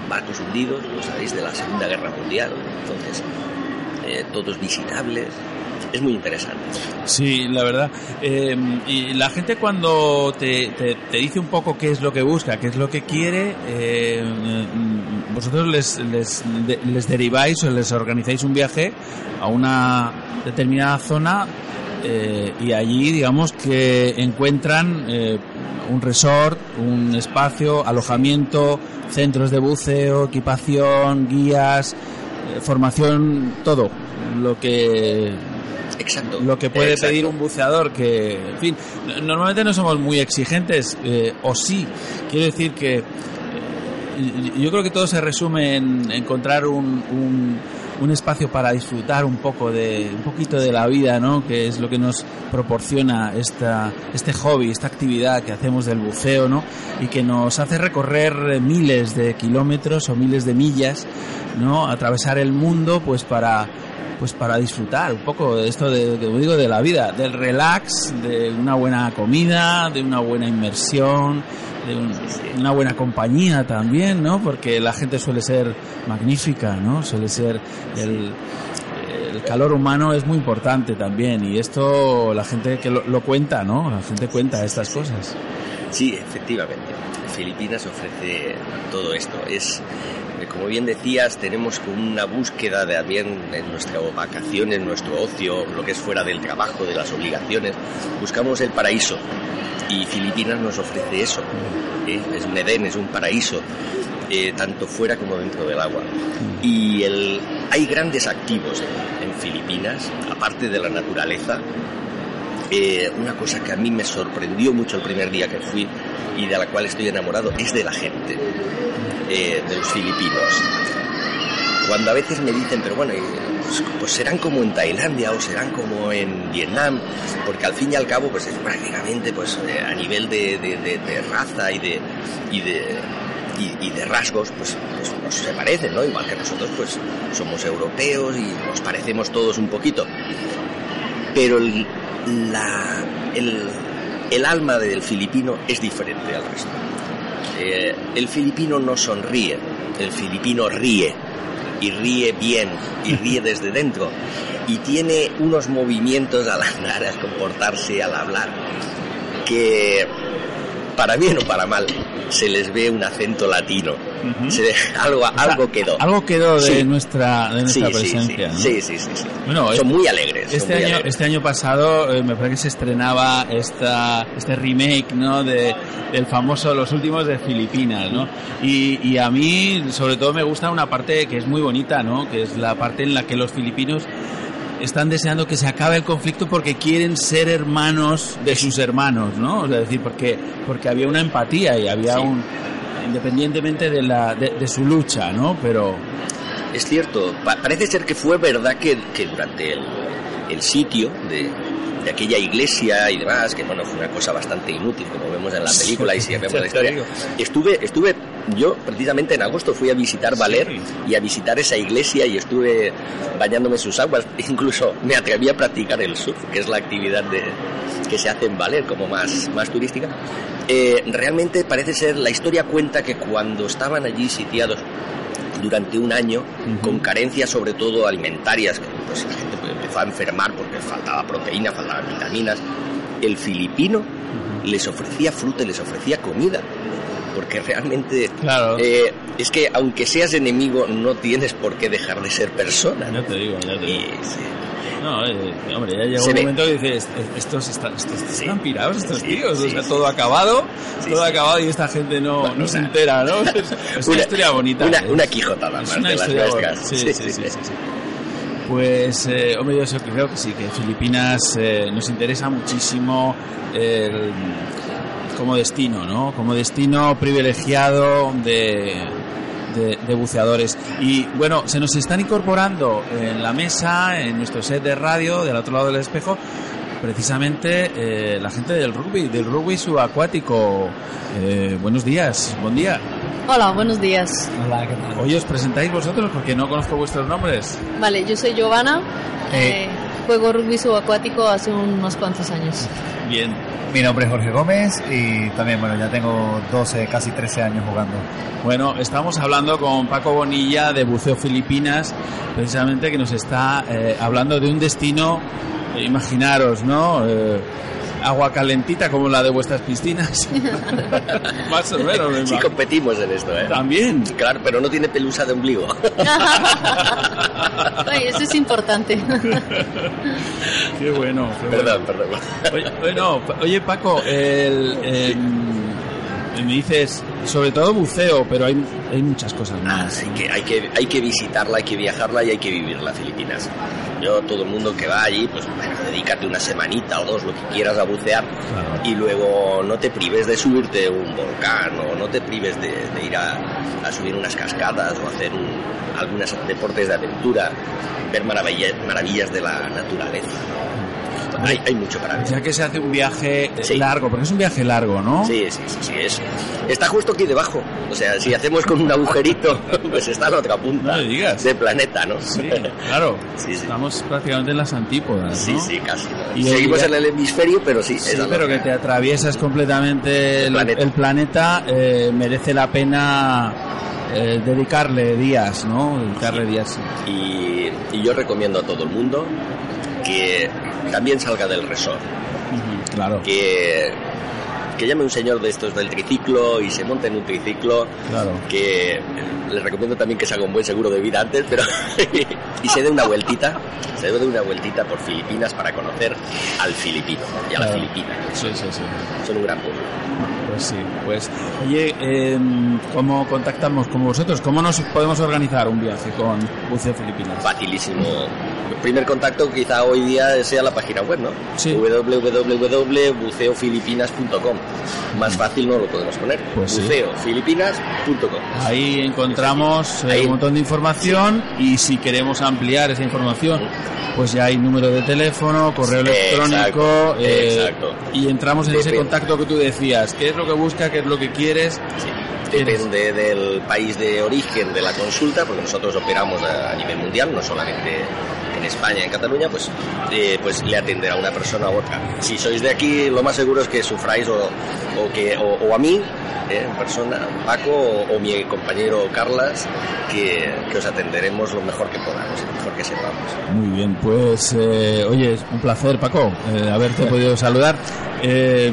barcos hundidos, lo sabéis, de la Segunda Guerra Mundial, entonces eh, todos visitables, es muy interesante. Sí, la verdad. Eh, y la gente cuando te, te- te dice un poco qué es lo que busca, qué es lo que quiere, eh, mm, vosotros les, les, les deriváis o les organizáis un viaje a una determinada zona eh, y allí, digamos, que encuentran eh, un resort, un espacio, alojamiento, centros de buceo, equipación, guías, eh, formación, todo lo que Exacto. lo que puede Exacto. pedir un buceador que en fin no- normalmente no somos muy exigentes eh, o sí quiero decir que yo creo que todo se resume en encontrar un, un, un espacio para disfrutar un poco de un poquito de la vida, ¿no? Que es lo que nos proporciona esta este hobby, esta actividad que hacemos del buceo, ¿no? Y que nos hace recorrer miles de kilómetros o miles de millas, ¿no? Atravesar el mundo, pues para pues para disfrutar un poco de esto de, de, digo, de la vida, del relax, de una buena comida, de una buena inmersión, de un- una buena compañía también, ¿no? Porque la gente suele ser magnífica, ¿no? Suele ser el, el calor humano es muy importante también y esto la gente que lo, lo cuenta, ¿no? La gente cuenta estas cosas. Sí, efectivamente. Filipinas ofrece todo esto. Es, eh, como bien decías, tenemos una búsqueda de también en nuestras vacaciones, nuestro ocio, lo que es fuera del trabajo, de las obligaciones. Buscamos el paraíso y Filipinas nos ofrece eso. ¿eh? Es un Edén, es un paraíso, eh, tanto fuera como dentro del agua. Y el, hay grandes activos en, en Filipinas, aparte de la naturaleza, eh, una cosa que a mí me sorprendió mucho el primer día que fui y de la cual estoy enamorado es de la gente, eh, de los filipinos. Cuando a veces me dicen, pero bueno, pues, pues serán como en Tailandia o serán como en Vietnam, porque al fin y al cabo, pues es prácticamente pues eh, a nivel de, de- de- raza y de, y de y, de rasgos, pues, pues nos se parecen, ¿no? Igual que nosotros, pues somos europeos y nos parecemos todos un poquito pero el, la- el, el alma del filipino es diferente al resto. Eh, el filipino no sonríe, el filipino ríe y ríe bien y ríe desde dentro y tiene unos movimientos al andar, al comportarse, al hablar que para bien o para mal se les ve un acento latino. Se- algo, algo quedó. Algo quedó de Sí. nuestra, de nuestra Sí, presencia. ¿no? sí, sí, sí, sí. Bueno, Son este- muy alegres. Este muy año, alegres. este año pasado eh, me parece que se estrenaba esta, este remake ¿no? de, del famoso Los Últimos de Filipinas. ¿no? Y, y a mí sobre todo me gusta una parte que es muy bonita, ¿no? que es la parte en la que los filipinos están deseando que se acabe el conflicto porque quieren ser hermanos de sus hermanos, ¿no? O sea, decir, porque, porque había una empatía y había Sí. un... independientemente de, la, de, de su lucha, ¿no? Pero... Es cierto, pa- parece ser que fue verdad que, que durante el, el sitio de, de aquella iglesia y demás, que bueno, fue una cosa bastante inútil, como vemos en la película y si vemos la historia, estuve, estuve, yo precisamente en agosto fui a visitar Valer y a visitar esa iglesia y estuve bañándome en sus aguas, incluso me atreví a practicar el surf, que es la actividad de, que se hace en Valer como más, más turística. Eh, realmente parece ser, la historia cuenta que cuando estaban allí sitiados durante un año con carencias sobre todo alimentarias, pues la gente empezó a enfermar porque faltaba proteína, faltaban vitaminas. El filipino les ofrecía fruta y les ofrecía comida. Porque realmente Claro. eh, es que aunque seas enemigo no tienes por qué dejar de ser persona. Ya te digo, ya te digo. Y, sí. No, eh, hombre, ya llega Se un ve. momento que dices, estos están, estos Sí. están pirados, estos Sí, tíos, sí, o sea, todo acabado, todo acabado y esta gente no, Bueno, no se una- entera, ¿no? Es, es una, historia bonita. Una, ¿eh? una quijotada Es más una de las nuestras. sí, sí, sí. Pues, eh, hombre, yo creo que sí, que Filipinas eh, nos interesa muchísimo el- como destino, ¿no? Como destino privilegiado de buceadores. Y bueno, se nos están incorporando en la mesa, en nuestro set de radio, del otro lado del espejo, precisamente eh, la gente del rugby, del rugby subacuático. Eh, buenos días, buen día. Hola, buenos días. Hola, ¿qué tal? Hoy os presentáis vosotros porque no conozco vuestros nombres. Vale, yo soy Giovanna. Eh. eh, juego rugby subacuático hace unos cuantos años. Bien. Mi nombre es Jorge Gómez y también, bueno, ya tengo 12, casi 13 años jugando. Bueno, estamos hablando con Paco Bonilla de Buceo Filipinas, precisamente que nos está eh, hablando de un destino, eh, imaginaros, ¿no? Eh, agua calentita como la de vuestras piscinas. Más o menos, me Sí competimos en esto, ¿eh? También. Claro, pero no tiene pelusa de ombligo. Ay, eso es importante. Qué bueno. qué bueno. perdón, perdón. Oye, oye, Paco, el, em, me dices, sobre todo buceo, pero hay, hay muchas cosas más. Así que hay, que hay que visitarla, hay que viajarla y hay que vivirla, Filipinas. Yo, todo el mundo que va allí, pues bueno, dedícate una semanita o dos, lo que quieras a bucear, y luego no te prives de subirte un volcán o no te prives de, de ir a, a subir unas cascadas o hacer un, algunos deportes de aventura, ver maravilla- maravillas de la naturaleza. Hay, hay mucho para ver. Ya que se hace un viaje largo, porque es un viaje largo, ¿no? Sí, sí, sí, sí, es. Está justo aquí debajo. O sea, si hacemos con un agujerito, pues está a la otra punta del planeta, ¿no? Sí, claro. Estamos prácticamente en las antípodas, Sí, ¿no? sí, casi. Y Seguimos ya- en el hemisferio, pero sí. Sí, pero que te atraviesas completamente el, planeta. el planeta, eh, merece la pena eh, dedicarle días, ¿no? Dedicarle días. Y, y yo recomiendo a todo el mundo que también salga del resort. Claro. Que, que llame un señor de estos del triciclo y se monte en un triciclo. Claro. Que le recomiendo también que se haga un buen seguro de vida antes, pero. y se dé una vueltita. Se dé una vueltita por Filipinas para conocer al filipino y a la Claro. filipina. Sí, sí, sí. Son un gran pueblo. Pues sí, pues oye, eh, ¿cómo contactamos con vosotros? ¿Cómo nos podemos organizar un viaje con Buceo Filipinas? Facilísimo. El primer contacto quizá hoy día sea la página web, ¿no? Sí. www.buceofilipinas.com. Más fácil no lo podemos poner. Pues sí. Buceofilipinas.com. Ahí encontramos eh, un montón de información y si queremos ampliar esa información, pues ya hay número de teléfono, correo electrónico Exacto, eh, exacto. y entramos en ese contacto que tú decías. ¿Qué es lo que busca? ¿Qué es lo que quieres? Depende del país de origen de la consulta, porque nosotros operamos a, a nivel mundial, no solamente en España, en Cataluña, pues, eh, pues le atenderá una persona u otra. Si sois de aquí, lo más seguro es que sufráis o, o que, o, o a mí, eh, en persona, Paco o, o mi compañero Carlas, que, que os atenderemos lo mejor que podamos, lo mejor que sepamos. Muy bien, pues eh, oye, es un placer Paco eh, haberte podido saludar. Eh,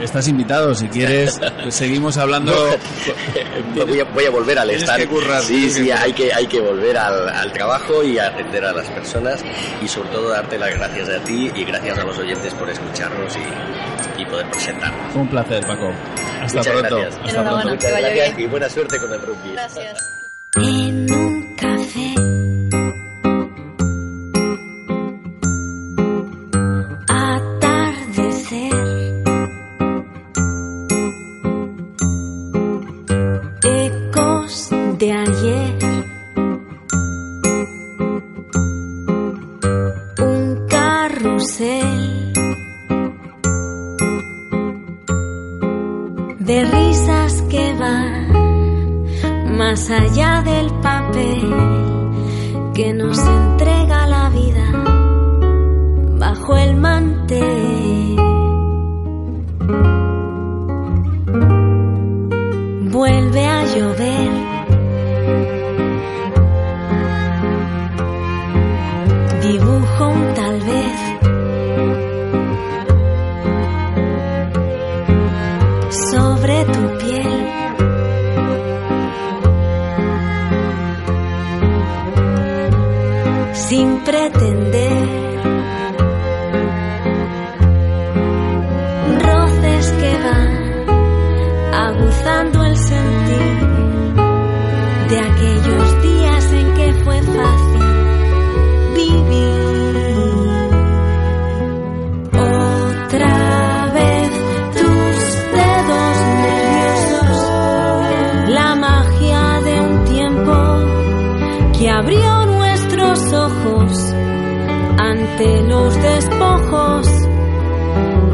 estás invitado, si quieres, pues seguimos hablando. voy, a, voy a volver al estar. que currar, sí, sí, que hay que, hay que volver al, al trabajo y atender a las personas y sobre todo darte las gracias a ti y gracias a los oyentes por escucharnos y, y poder presentarnos. Un placer Paco. Hasta Muchas pronto. gracias. Hasta pronto. Muchas gracias y buena suerte con el rugby. Gracias. En un café. Aquellos días en que fue fácil vivir. Otra vez tus dedos nerviosos la magia de un tiempo que abrió nuestros ojos ante los despojos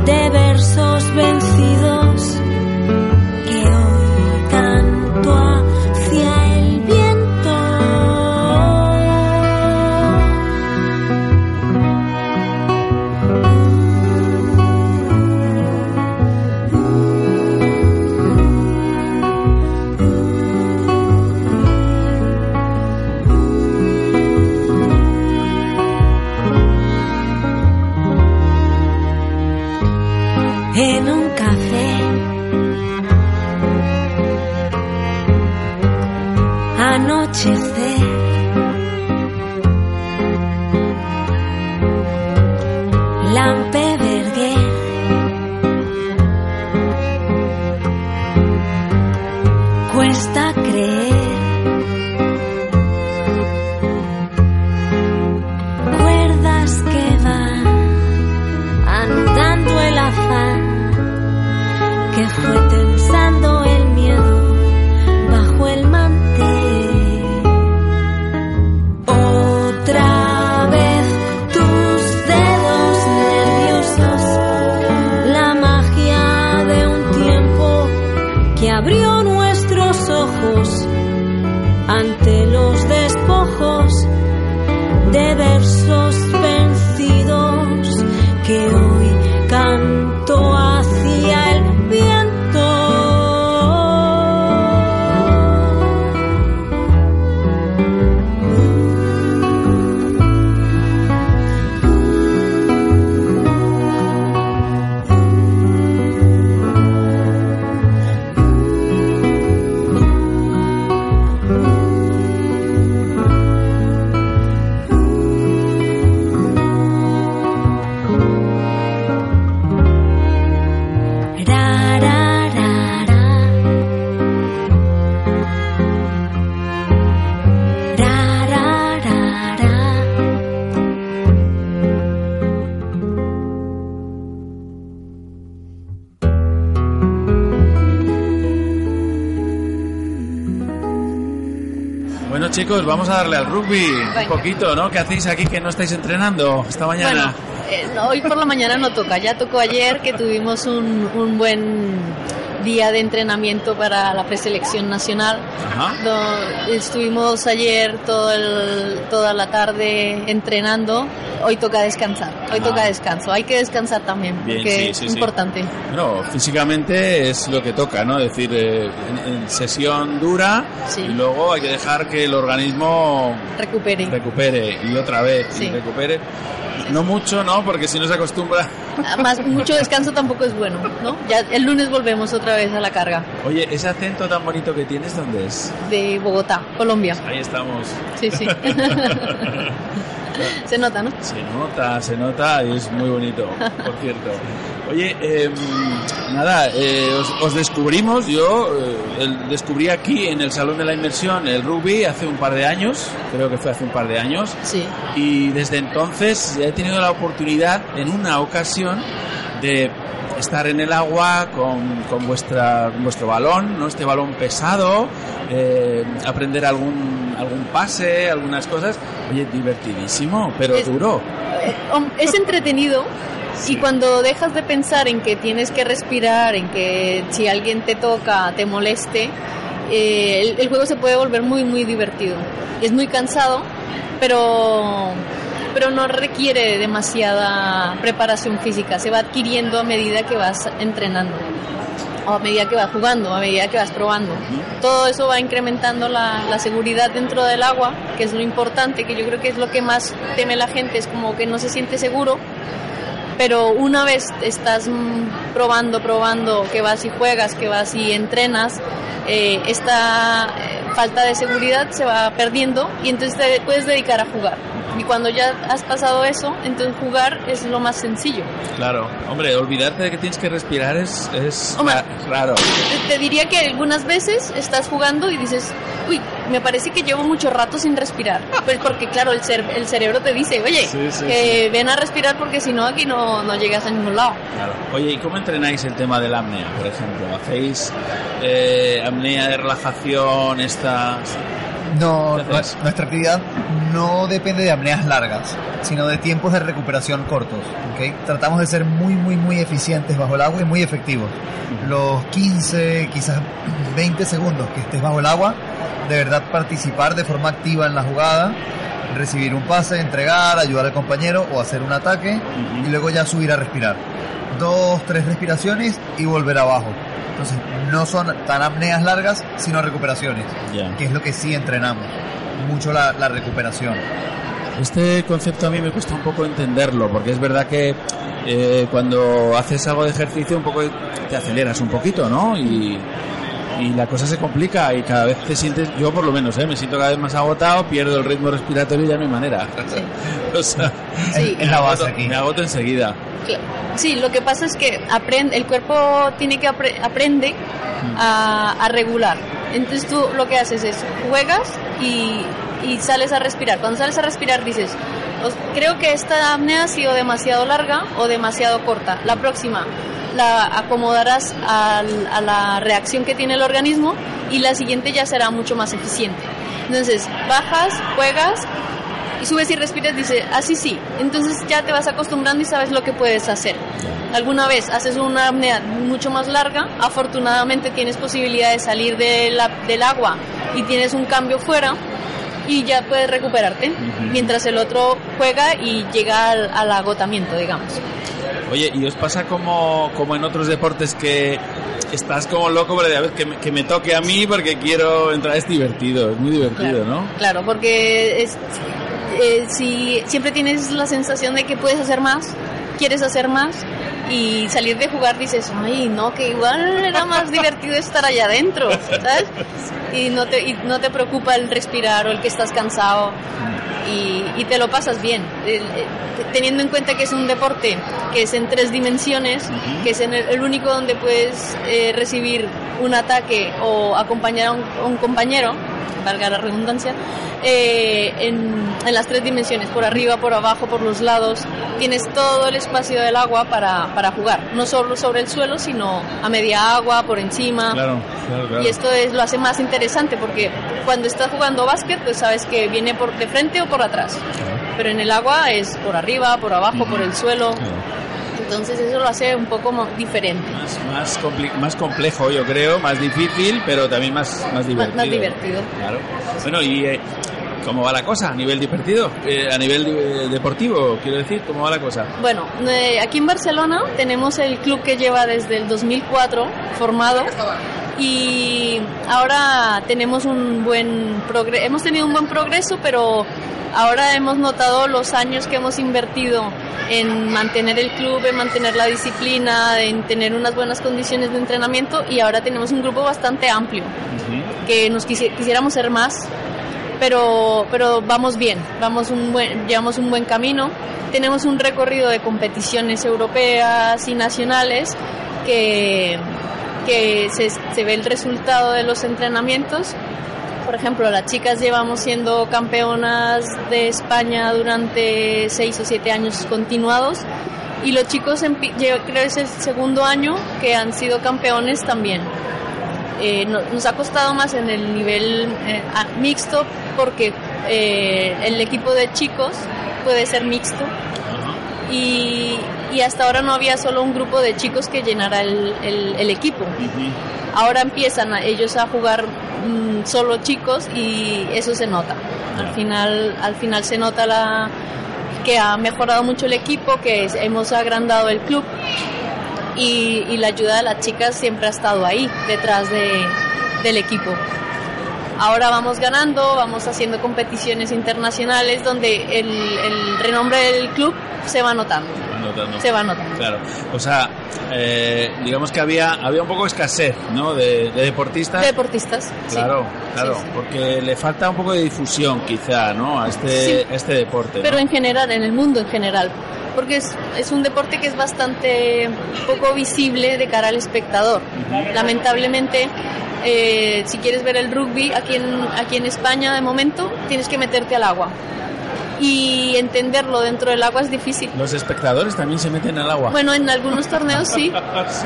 de versos vencidos vamos a darle al rugby un poquito, ¿no? ¿Qué hacéis aquí que no estáis entrenando esta mañana? Bueno, eh, no, hoy por la mañana no toca, ya tocó ayer que tuvimos un, un buen día de entrenamiento para la preselección nacional. Do- estuvimos ayer todo el- toda la tarde entrenando. Hoy toca descansar. Hoy Ah. toca descanso. Hay que descansar también Bien, porque sí, es sí, sí. importante. Bueno, físicamente es lo que toca, ¿no? Es decir, eh, en, en sesión dura y luego hay que dejar que el organismo Recupere. recupere y otra vez y recupere. No mucho, ¿no? Porque si no se acostumbra. Además, mucho descanso tampoco es bueno, ¿no? Ya el lunes volvemos otra vez a la carga Oye, ese acento tan bonito que tienes, ¿dónde es? de Bogotá, Colombia. Ahí estamos. Sí, sí. Se nota, ¿no? Se nota, se nota y es muy bonito, por cierto. Oye, eh, nada, eh, os, os descubrimos, yo eh, descubrí aquí en el Salón de la Inmersión el rugby hace un par de años, creo que fue hace un par de años. Sí. Y desde entonces he tenido la oportunidad en una ocasión de estar en el agua con, con vuestra, vuestro balón, ¿no? este balón pesado, eh, aprender algún, algún pase, algunas cosas. Oye, divertidísimo, pero duro. Eh, es entretenido y cuando dejas de pensar en que tienes que respirar, en que si alguien te toca, te moleste, eh, el, el juego se puede volver muy, muy divertido. Es muy cansado, pero, pero no requiere demasiada preparación física. Se va adquiriendo a medida que vas entrenando. O a medida que vas jugando, a medida que vas probando. Todo eso va incrementando la, la seguridad dentro del agua, que es lo importante, que yo creo que es lo que más teme la gente, es como que no se siente seguro. Pero una vez estás mm, probando, probando, que vas y juegas, que vas y entrenas, eh, esta eh, falta de seguridad se va perdiendo y entonces te puedes dedicar a jugar. Y cuando ya has pasado eso, entonces jugar es lo más sencillo. Claro, hombre, olvidarte de que tienes que respirar es, es Hombre. ra- raro. Te- diría que algunas veces estás jugando y dices, uy, me parece que llevo mucho rato sin respirar. Pues porque claro, el, el cerebro te dice, oye, Sí, sí, eh, ven a respirar porque si no aquí no, no llegas a ningún lado. Claro. Oye, ¿y cómo entrenáis el tema del apnea, por ejemplo? ¿Hacéis eh, apnea de relajación, esta...? No, nuestra actividad no depende de apneas largas, sino de tiempos de recuperación cortos. ¿ok? Tratamos de ser muy, muy, muy eficientes bajo el agua y muy efectivos. Los 15, quizás 20 segundos que estés bajo el agua, de verdad participar de forma activa en la jugada, recibir un pase, entregar, ayudar al compañero o hacer un ataque y luego ya subir a respirar. Dos, tres respiraciones y volver abajo. Entonces, no son tan apneas largas, sino recuperaciones, que es lo que sí entrenamos. Mucho la, la recuperación. Este concepto a mí me cuesta un poco entenderlo, porque es verdad que eh, cuando haces algo de ejercicio un poco te aceleras un poquito, ¿no? Y, y la cosa se complica y cada vez te sientes, yo por lo menos, ¿eh? me siento cada vez más agotado, pierdo el ritmo respiratorio y ya no hay manera. o sea, Sí. me, agoto, me agoto enseguida. Sí, lo que pasa es que aprende, el cuerpo tiene que apre- aprende a, a regular. Entonces tú lo que haces es juegas y, y sales a respirar. Cuando sales a respirar dices, "Os- creo que esta apnea ha sido demasiado larga o demasiado corta. La próxima la acomodarás al- a la reacción que tiene el organismo y la siguiente ya será mucho más eficiente. Entonces bajas, juegas y subes y respiras, dice, así sí. Entonces ya te vas acostumbrando y sabes lo que puedes hacer. Alguna vez haces una apnea mucho más larga, afortunadamente tienes posibilidad de salir de la- del agua y tienes un cambio fuera y ya puedes recuperarte, mientras el otro juega y llega al, al agotamiento, digamos. Oye, ¿y os pasa como, como en otros deportes que estás como loco pero a ver que me, que me toque a mí porque quiero entrar? Es divertido, es muy divertido, ¿no? Claro, porque es, eh, si siempre tienes la sensación de que puedes hacer más, quieres hacer más y salir de jugar dices, ay, no, que igual era más divertido estar allá adentro, ¿sabes? Y no te, y no te preocupa el respirar o el que estás cansado y, y te lo pasas bien. El- eh, teniendo en cuenta que es un deporte que es en tres dimensiones, que es en el, el único donde puedes eh, recibir un ataque o acompañar a un, a un compañero, valga la redundancia, eh, en, en las tres dimensiones, por arriba, por abajo, por los lados. Tienes todo el espacio del agua para, para jugar, no solo sobre el suelo, sino a media agua, por encima. Claro, claro, claro. Y esto es, lo hace más interesante porque cuando estás jugando básquet, pues sabes que viene por de frente o por atrás. Pero en el agua es por arriba, por abajo, por el suelo. Entonces eso lo hace un poco diferente. Más, más, complejo, yo creo, más difícil, pero también más, más divertido. más divertido. Claro. Bueno, y eh, ¿cómo va la cosa a nivel divertido? Eh, a nivel eh, deportivo, quiero decir, ¿cómo va la cosa? Bueno, eh, aquí en Barcelona tenemos el club que lleva desde el 2004 formado y ahora tenemos un buen progreso, hemos tenido un buen progreso, pero ahora hemos notado los años que hemos invertido en mantener el club, en mantener la disciplina, en tener unas buenas condiciones de entrenamiento y ahora tenemos un grupo bastante amplio que nos quisi- quisiéramos ser más, pero, pero vamos bien, vamos un buen, llevamos un buen camino. Tenemos un recorrido de competiciones europeas y nacionales que, que se, se ve el resultado de los entrenamientos. Por ejemplo, las chicas llevamos siendo campeonas de España durante seis o siete años continuados y los chicos lle- creo que es el segundo año que han sido campeones también. Eh, no- nos ha costado más en el nivel eh, mixto porque eh, el equipo de chicos puede ser mixto y, y hasta ahora no había solo un grupo de chicos que llenara el, el- el equipo. Ahora empiezan a- ellos a jugar mm, solo chicos y eso se nota. Al final, al final se nota la que ha mejorado mucho el equipo, que es- hemos agrandado el club y, y la ayuda de las chicas siempre ha estado ahí, detrás de, del equipo. Ahora vamos ganando, vamos haciendo competiciones internacionales donde el, el renombre del club se va notando. Notando. Se va notando. Claro, o sea, eh, digamos que había había un poco de escasez, ¿no? De, de deportistas. Deportistas. sí. Claro, claro, Sí, sí. porque le falta un poco de difusión, quizá, ¿no? A este, a este deporte. ¿no? Pero en general, en el mundo en general. Porque es, es un deporte que es bastante poco visible de cara al espectador. Lamentablemente, eh, si quieres ver el rugby aquí en, aquí en España de momento, tienes que meterte al agua. Y entenderlo dentro del agua es difícil. Los espectadores también se meten al agua. Bueno, en algunos torneos sí.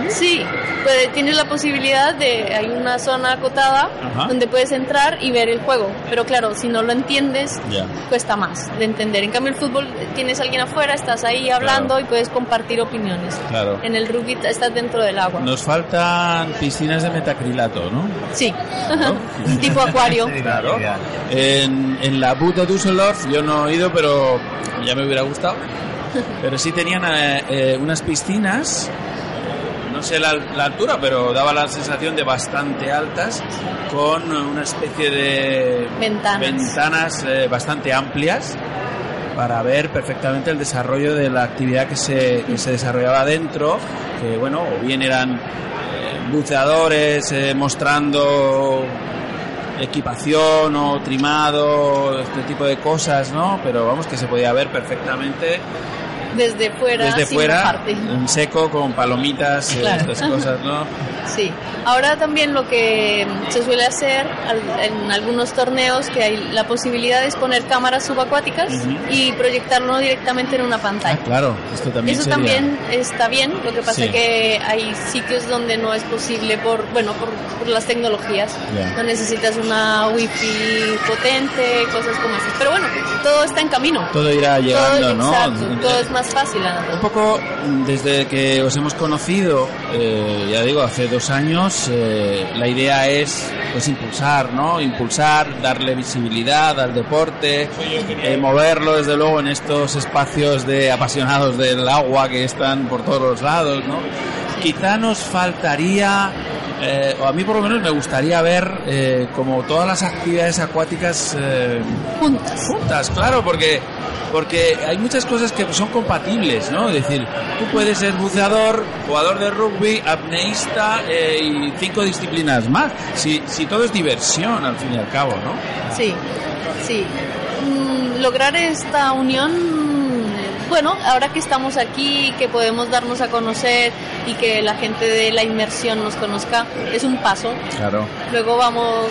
Sí, pues, tienes la posibilidad de, hay una zona acotada Ajá. donde puedes entrar y ver el juego. Pero claro, si no lo entiendes, Ya. cuesta más de entender. En cambio, el fútbol tienes a alguien afuera, estás ahí hablando y puedes compartir opiniones. Claro. En el rugby estás dentro del agua. Nos faltan piscinas de metacrilato, ¿no? Sí, un tipo acuario. Claro. En, en la de Düsseldorf yo no he ido, pero ya me hubiera gustado. Pero sí tenían eh, eh, unas piscinas, no sé la, la altura, pero daba la sensación de bastante altas, con una especie de Ventanas. ventanas eh, bastante amplias para ver perfectamente el desarrollo de la actividad que se, que se desarrollaba dentro, que bueno, o bien eran buceadores eh, mostrando equipación o trimado, este tipo de cosas, ¿no? Pero vamos, que se podía ver perfectamente Desde fuera, desde sin fuera, mojarte. en seco, con palomitas, eh, Claro. estas cosas, ¿no? Sí, ahora también lo que se suele hacer en algunos torneos que hay la posibilidad es poner cámaras subacuáticas Ujú. y proyectarlo directamente en una pantalla. Claro, esto también Eso sería- también está bien, lo que pasa Sí. es que hay sitios donde no es posible por, bueno, por, por las tecnologías. Ya. No necesitas una wifi potente, cosas como esas. Pero bueno, todo está en camino. Todo irá llegando, Todo- ¿no? Exacto, todo es más fácil. Un poco desde que os hemos conocido, eh, ya digo, hace dos años, eh, la idea es pues impulsar, ¿no? Impulsar, darle visibilidad al deporte, eh, moverlo desde luego en estos espacios de apasionados del agua que están por todos los lados, ¿no? Quizá nos faltaría, eh, a mí por lo menos me gustaría ver eh, como todas las actividades acuáticas eh, juntas. Juntas, claro, porque porque hay muchas cosas que son compatibles, ¿no? Es decir, tú puedes ser buceador, jugador de rugby, apneísta eh, y cinco disciplinas más. Si, si todo es diversión, al fin y al cabo, ¿no? Sí, sí. Mm, lograr esta unión, bueno, ahora que estamos aquí, que podemos darnos a conocer y que la gente de la inmersión nos conozca, es un paso. Claro. Luego vamos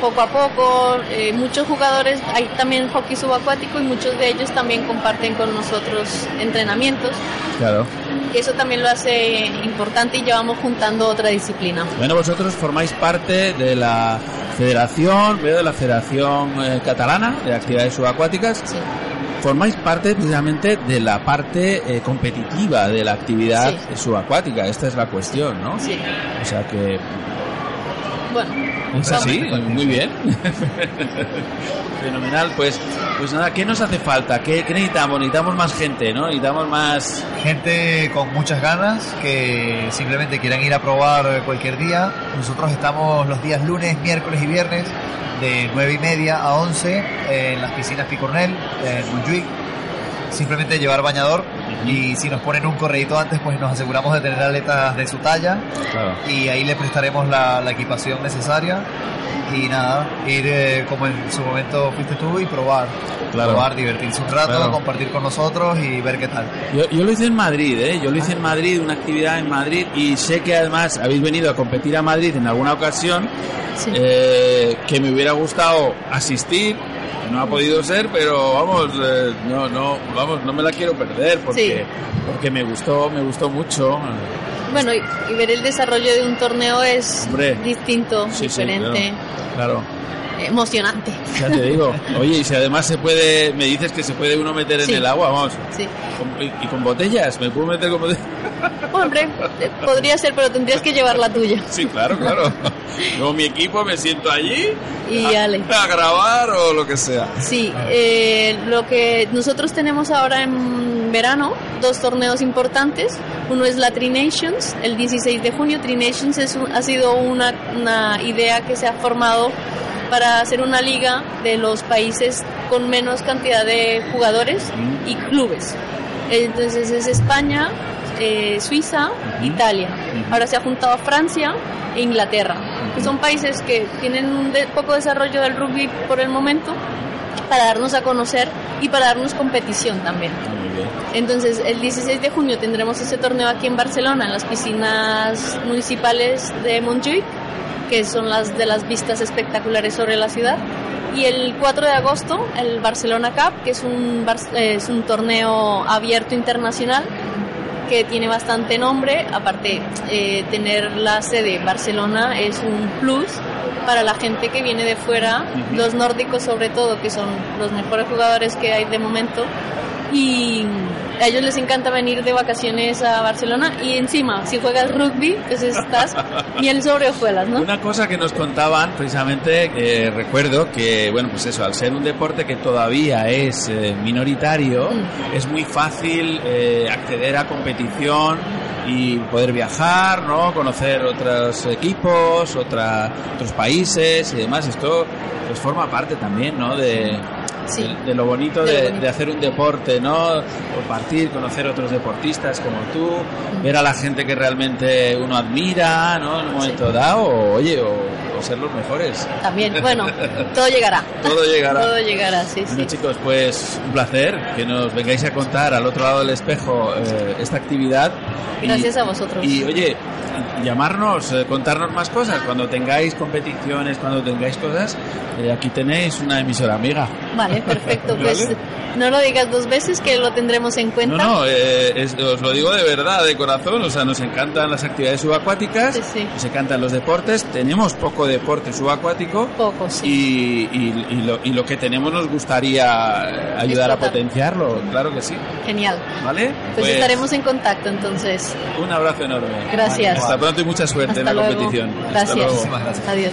poco a poco, eh, muchos jugadores, hay también hockey subacuático y muchos de ellos también comparten con nosotros entrenamientos. Claro. Eso también lo hace importante y llevamos juntando otra disciplina. Bueno, vosotros formáis parte de la federación, veo de la Federación eh, Catalana de Actividades Subacuáticas. Formáis parte precisamente de la parte eh, competitiva de la actividad subacuática. Esta es la cuestión, ¿no? Sí. O sea que Bueno, es así, muy bien. Fenomenal, pues, pues nada, ¿qué nos hace falta? ¿Qué, qué necesitamos? Necesitamos más gente, ¿no? Necesitamos más... Gente con muchas ganas que simplemente quieran ir a probar cualquier día. Nosotros estamos los días lunes, miércoles y viernes de 9 y media a 11 en las piscinas Picornell, en Montjuic. Simplemente llevar bañador y si nos ponen un correíto antes, pues nos aseguramos de tener aletas de su talla Claro. y ahí le prestaremos la, la equipación necesaria y nada, ir eh, como en su momento fuiste tú y probar, Claro. probar, divertirse un rato, Claro. compartir con nosotros y ver qué tal. Yo, yo lo hice en Madrid, ¿eh? Yo lo hice en Madrid, una actividad en Madrid, y sé que además habéis venido a competir a Madrid en alguna ocasión, eh, que me hubiera gustado asistir, no ha podido ser, pero vamos, eh, no, no, vamos, no me la quiero perder porque, Sí. porque me gustó, me gustó mucho. bueno y, y ver el desarrollo de un torneo es Hombre. distinto, Sí, sí, diferente, Claro. Emocionante. Ya te digo. Oye, y si además se puede, me dices que se puede uno meter en Sí. el agua, vamos. Sí. Y, con botellas, ¿me puedo meter con botellas? Hombre, eh, podría ser, pero tendrías que llevar la tuya. Sí, claro, claro. Con mi equipo me siento allí Y a grabar o lo que sea. Sí, eh, lo que nosotros tenemos ahora en verano, dos torneos importantes. Uno es la Tri Nations, el 16 de junio. Tri Nations es un- ha sido una, una idea que se ha formado para hacer una liga de los países con menos cantidad de jugadores y clubes. Entonces es España, eh, Suiza, Italia. Ahora se ha juntado Francia e Inglaterra, que son países que tienen un de- poco desarrollo del rugby por el momento, para darnos a conocer y para darnos competición también. Entonces, el 16 de junio tendremos ese torneo aquí en Barcelona, en las piscinas municipales de Montjuic, que son las de las vistas espectaculares sobre la ciudad. Y el 4 de agosto, el Barcelona Cup, que es un, es un torneo abierto internacional que tiene bastante nombre. Aparte, eh, tener la sede Barcelona es un plus para la gente que viene de fuera, los nórdicos sobre todo, que son los mejores jugadores que hay de momento. Y a ellos les encanta venir de vacaciones a Barcelona y encima, si juegas rugby, pues estás miel sobre hojuelas, ¿no? Una cosa que nos contaban, precisamente, eh, recuerdo que, bueno, pues eso, al ser un deporte que todavía es eh, minoritario, Mm. es muy fácil eh, acceder a competición y poder viajar, ¿no? Conocer otros equipos, otra, otros países y demás. Esto pues forma parte también, ¿no? De, de, de lo bonito De de, lo bonito. de hacer un deporte, ¿no? Compartir, conocer otros deportistas como tú, ver a la gente que realmente uno admira, ¿no? En un momento dado, o, oye, o, o ser los mejores. También, bueno, todo llegará. Todo llegará. Todo llegará, sí, sí. Bueno, chicos, pues un placer que nos vengáis a contar al otro lado del espejo eh, esta actividad. Y- Gracias a vosotros. Y oye, llamarnos, eh, contarnos más cosas. Cuando tengáis competiciones, cuando tengáis cosas, eh, aquí tenéis una emisora amiga. Vale, perfecto. Pues Vale. no lo digas dos veces que lo tendremos en No, cuenta. no, eh, es- os lo digo de verdad, de corazón. O sea, nos encantan las actividades subacuáticas, nos encantan los deportes. Tenemos poco deporte subacuático. Poco, Y, y- y lo, y lo que tenemos nos gustaría ayudar a potenciarlo, claro que sí. Genial. ¿Vale? Pues, estaremos en contacto entonces. Un abrazo enorme. Gracias. Hasta pronto y mucha suerte Hasta en la luego. competición. Gracias. Hasta luego. Adiós.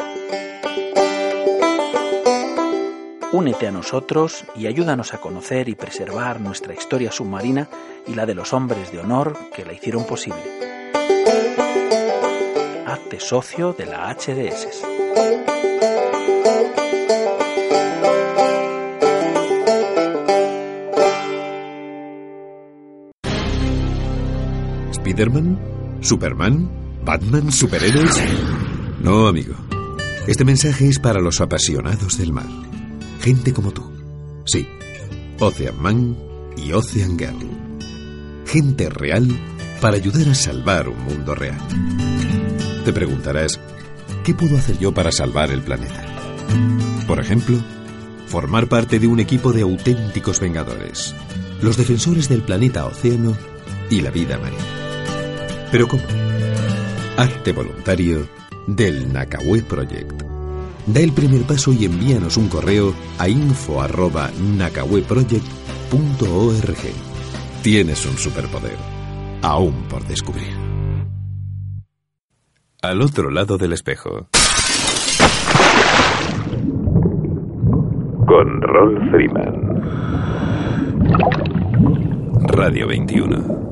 Únete a nosotros y ayúdanos a conocer y preservar nuestra historia submarina y la de los hombres de honor que la hicieron posible. Hazte socio de la HDS. ¿Spiderman? ¿Superman? ¿Batman? ¿Superhéroes? No, amigo. Este mensaje es para los apasionados del mar. Gente como tú. Sí, Ocean Man y Ocean Girl. Gente real para ayudar a salvar un mundo real. Te preguntarás, ¿qué puedo hacer yo para salvar el planeta? Por ejemplo, formar parte de un equipo de auténticos vengadores, los defensores del planeta océano y la vida marina. Pero ¿cómo? Hazte voluntario del Nakawé Project. Da el primer paso y envíanos un correo a info@nakaweproject.org. Tienes un superpoder, aún por descubrir. Al otro lado del espejo. Con Rolf Freeman. Radio 21.